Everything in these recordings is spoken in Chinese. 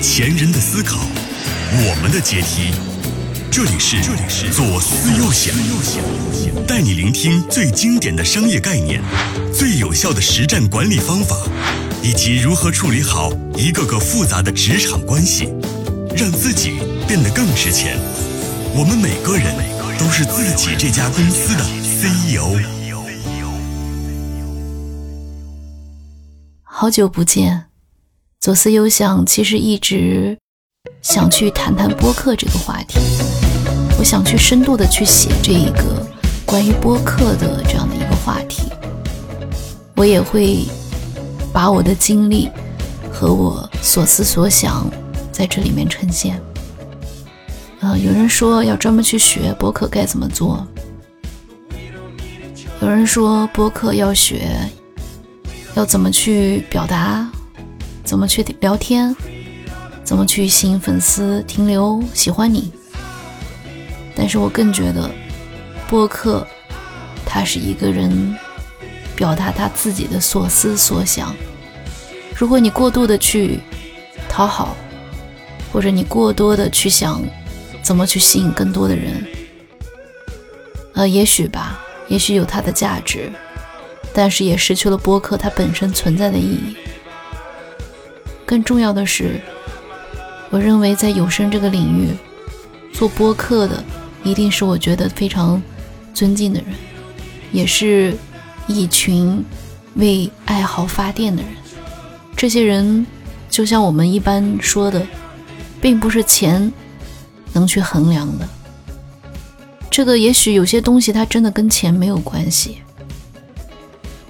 前人的思考，我们的阶梯。这里是这里是左思右想，带你聆听最经典的商业概念、最有效的实战管理方法，以及如何处理好一个个复杂的职场关系，让自己变得更值钱。我们每个人都是自己这家公司的 CEO。好久不见。左思右想，其实一直想去谈谈播客这个话题。我想去深度的去写这一个关于播客的这样的一个话题。我也会把我的经历和我所思所想在这里面呈现。呃，有人说要专门去学播客该怎么做，有人说播客要学要怎么去表达。怎么去聊天？怎么去吸引粉丝停留喜欢你？但是我更觉得，播客，它是一个人表达他自己的所思所想。如果你过度的去讨好，或者你过多的去想怎么去吸引更多的人，呃，也许吧，也许有它的价值，但是也失去了播客它本身存在的意义。更重要的是，我认为在有声这个领域做播客的，一定是我觉得非常尊敬的人，也是一群为爱好发电的人。这些人就像我们一般说的，并不是钱能去衡量的。这个也许有些东西它真的跟钱没有关系，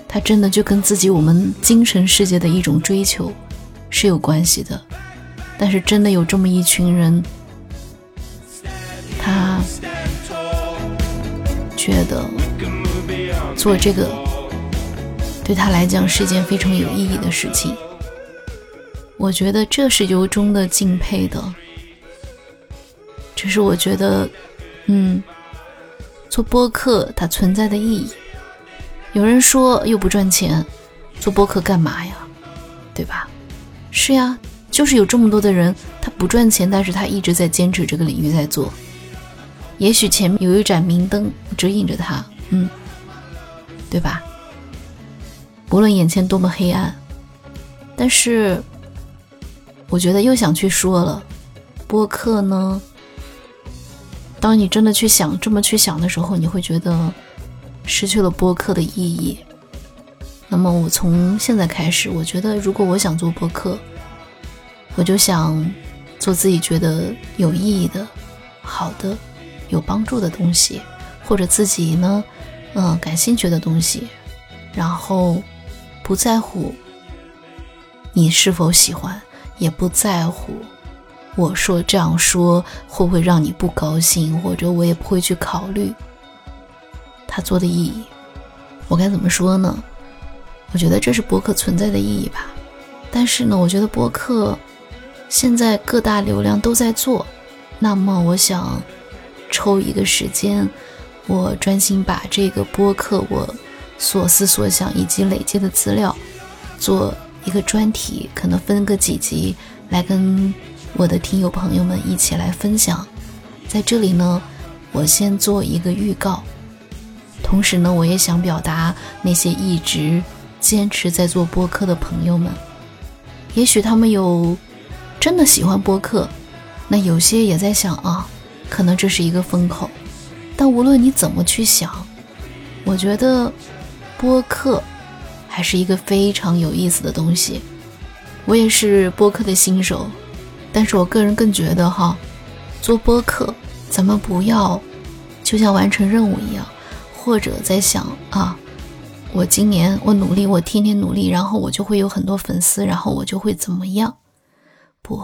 它真的就跟自己我们精神世界的一种追求。是有关系的，但是真的有这么一群人，他觉得做这个对他来讲是一件非常有意义的事情。我觉得这是由衷的敬佩的，这是我觉得，嗯，做播客它存在的意义。有人说又不赚钱，做播客干嘛呀？对吧？是呀，就是有这么多的人，他不赚钱，但是他一直在坚持这个领域在做。也许前面有一盏明灯指引着他，嗯，对吧？无论眼前多么黑暗，但是我觉得又想去说了，播客呢，当你真的去想这么去想的时候，你会觉得失去了播客的意义。那么我从现在开始，我觉得如果我想做播客，我就想做自己觉得有意义的、好的、有帮助的东西，或者自己呢，嗯，感兴趣的东西，然后不在乎你是否喜欢，也不在乎我说这样说会不会让你不高兴，或者我也不会去考虑他做的意义。我该怎么说呢？我觉得这是博客存在的意义吧，但是呢，我觉得博客现在各大流量都在做，那么我想抽一个时间，我专心把这个博客我所思所想以及累积的资料做一个专题，可能分个几集来跟我的听友朋友们一起来分享。在这里呢，我先做一个预告，同时呢，我也想表达那些一直。坚持在做播客的朋友们，也许他们有真的喜欢播客，那有些也在想啊，可能这是一个风口。但无论你怎么去想，我觉得播客还是一个非常有意思的东西。我也是播客的新手，但是我个人更觉得哈，做播客咱们不要就像完成任务一样，或者在想啊。我今年我努力，我天天努力，然后我就会有很多粉丝，然后我就会怎么样？不，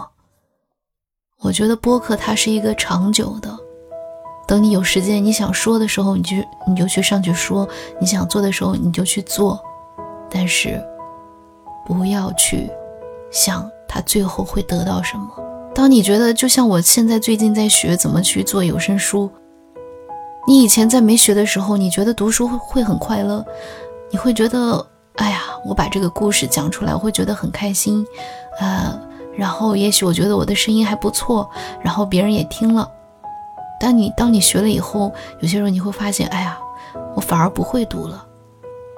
我觉得播客它是一个长久的。等你有时间，你想说的时候，你就你就去上去说；你想做的时候，你就去做。但是不要去想它最后会得到什么。当你觉得，就像我现在最近在学怎么去做有声书，你以前在没学的时候，你觉得读书会很快乐。你会觉得，哎呀，我把这个故事讲出来，我会觉得很开心，呃，然后也许我觉得我的声音还不错，然后别人也听了。但你当你学了以后，有些时候你会发现，哎呀，我反而不会读了。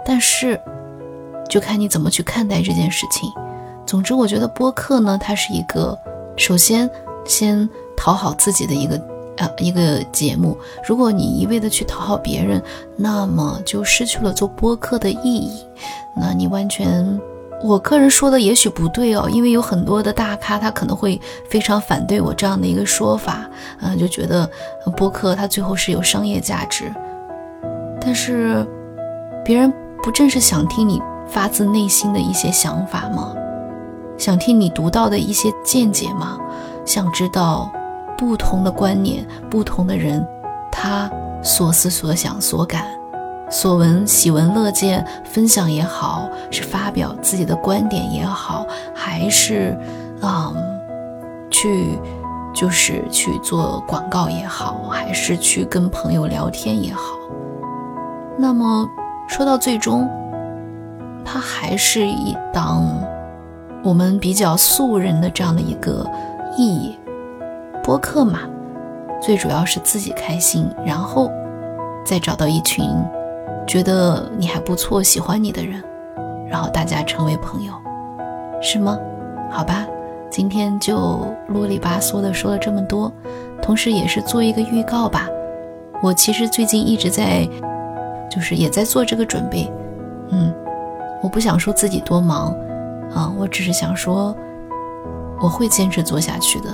但是，就看你怎么去看待这件事情。总之，我觉得播客呢，它是一个首先先讨好自己的一个呃一个节目。如果你一味的去讨好别人，那么就失去了做播客的意义。那你完全。我个人说的也许不对哦，因为有很多的大咖，他可能会非常反对我这样的一个说法，嗯，就觉得播客它最后是有商业价值。但是，别人不正是想听你发自内心的一些想法吗？想听你独到的一些见解吗？想知道不同的观念、不同的人他所思所想所感。所闻喜闻乐见，分享也好，是发表自己的观点也好，还是，嗯，去，就是去做广告也好，还是去跟朋友聊天也好，那么说到最终，它还是一档我们比较素人的这样的一个意义，播客嘛，最主要是自己开心，然后再找到一群。觉得你还不错，喜欢你的人，然后大家成为朋友，是吗？好吧，今天就啰里吧嗦的说了这么多，同时也是做一个预告吧。我其实最近一直在，就是也在做这个准备。嗯，我不想说自己多忙啊，我只是想说，我会坚持做下去的。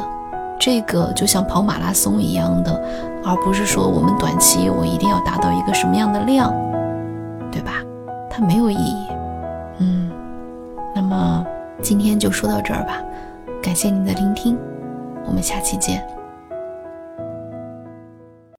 这个就像跑马拉松一样的，而不是说我们短期我一定要达到一个什么样的量。对吧？它没有意义。嗯，那么今天就说到这儿吧，感谢您的聆听，我们下期见。